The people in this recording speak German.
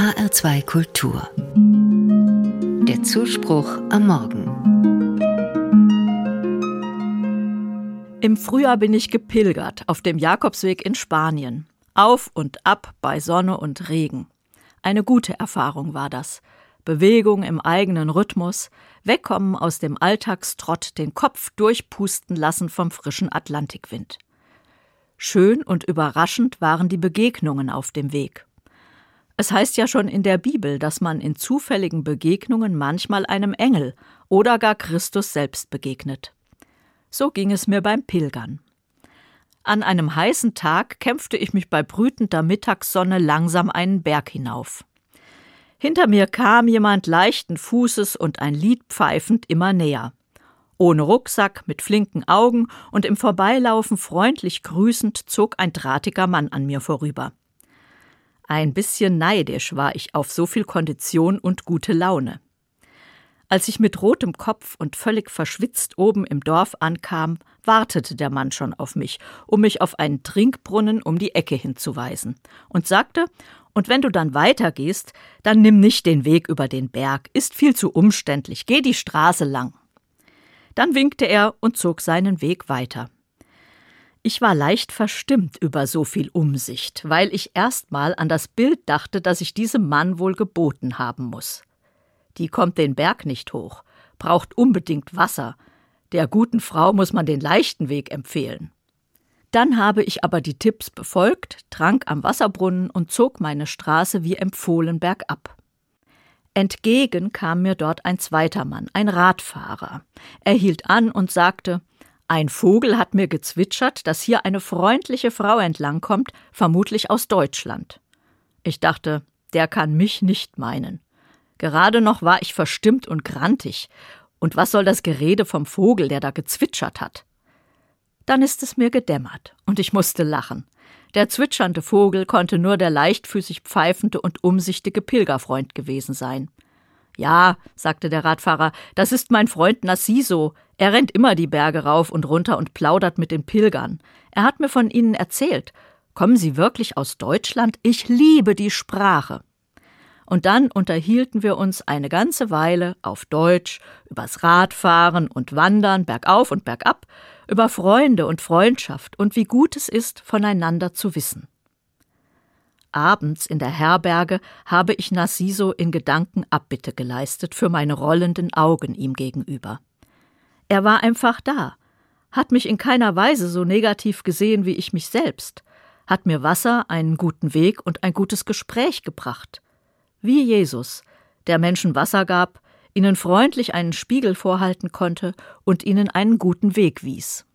HR2 Kultur. Der Zuspruch am Morgen. Im Frühjahr bin ich gepilgert auf dem Jakobsweg in Spanien. Auf und ab bei Sonne und Regen. Eine gute Erfahrung war das. Bewegung im eigenen Rhythmus, wegkommen aus dem Alltagstrott, den Kopf durchpusten lassen vom frischen Atlantikwind. Schön und überraschend waren die Begegnungen auf dem Weg. Es heißt ja schon in der Bibel, dass man in zufälligen Begegnungen manchmal einem Engel oder gar Christus selbst begegnet. So ging es mir beim Pilgern. An einem heißen Tag kämpfte ich mich bei brütender Mittagssonne langsam einen Berg hinauf. Hinter mir kam jemand leichten Fußes und ein Lied pfeifend immer näher. Ohne Rucksack, mit flinken Augen und im Vorbeilaufen freundlich grüßend zog ein drahtiger Mann an mir vorüber. Ein bisschen neidisch war ich auf so viel Kondition und gute Laune. Als ich mit rotem Kopf und völlig verschwitzt oben im Dorf ankam, wartete der Mann schon auf mich, um mich auf einen Trinkbrunnen um die Ecke hinzuweisen, und sagte, und wenn du dann weitergehst, dann nimm nicht den Weg über den Berg, ist viel zu umständlich, geh die Straße lang. Dann winkte er und zog seinen Weg weiter. Ich war leicht verstimmt über so viel Umsicht, weil ich erstmal an das Bild dachte, das ich diesem Mann wohl geboten haben muss. Die kommt den Berg nicht hoch, braucht unbedingt Wasser. Der guten Frau muss man den leichten Weg empfehlen. Dann habe ich aber die Tipps befolgt, trank am Wasserbrunnen und zog meine Straße wie empfohlen bergab. Entgegen kam mir dort ein zweiter Mann, ein Radfahrer. Er hielt an und sagte ein Vogel hat mir gezwitschert, dass hier eine freundliche Frau entlangkommt, vermutlich aus Deutschland. Ich dachte, der kann mich nicht meinen. Gerade noch war ich verstimmt und grantig. Und was soll das Gerede vom Vogel, der da gezwitschert hat? Dann ist es mir gedämmert, und ich musste lachen. Der zwitschernde Vogel konnte nur der leichtfüßig pfeifende und umsichtige Pilgerfreund gewesen sein. Ja, sagte der Radfahrer, das ist mein Freund Nassiso. Er rennt immer die Berge rauf und runter und plaudert mit den Pilgern. Er hat mir von Ihnen erzählt. Kommen Sie wirklich aus Deutschland? Ich liebe die Sprache. Und dann unterhielten wir uns eine ganze Weile auf Deutsch übers Radfahren und Wandern bergauf und bergab, über Freunde und Freundschaft und wie gut es ist, voneinander zu wissen. Abends in der Herberge habe ich Narciso in Gedanken Abbitte geleistet für meine rollenden Augen ihm gegenüber. Er war einfach da, hat mich in keiner Weise so negativ gesehen wie ich mich selbst, hat mir Wasser, einen guten Weg und ein gutes Gespräch gebracht. Wie Jesus, der Menschen Wasser gab, ihnen freundlich einen Spiegel vorhalten konnte und ihnen einen guten Weg wies.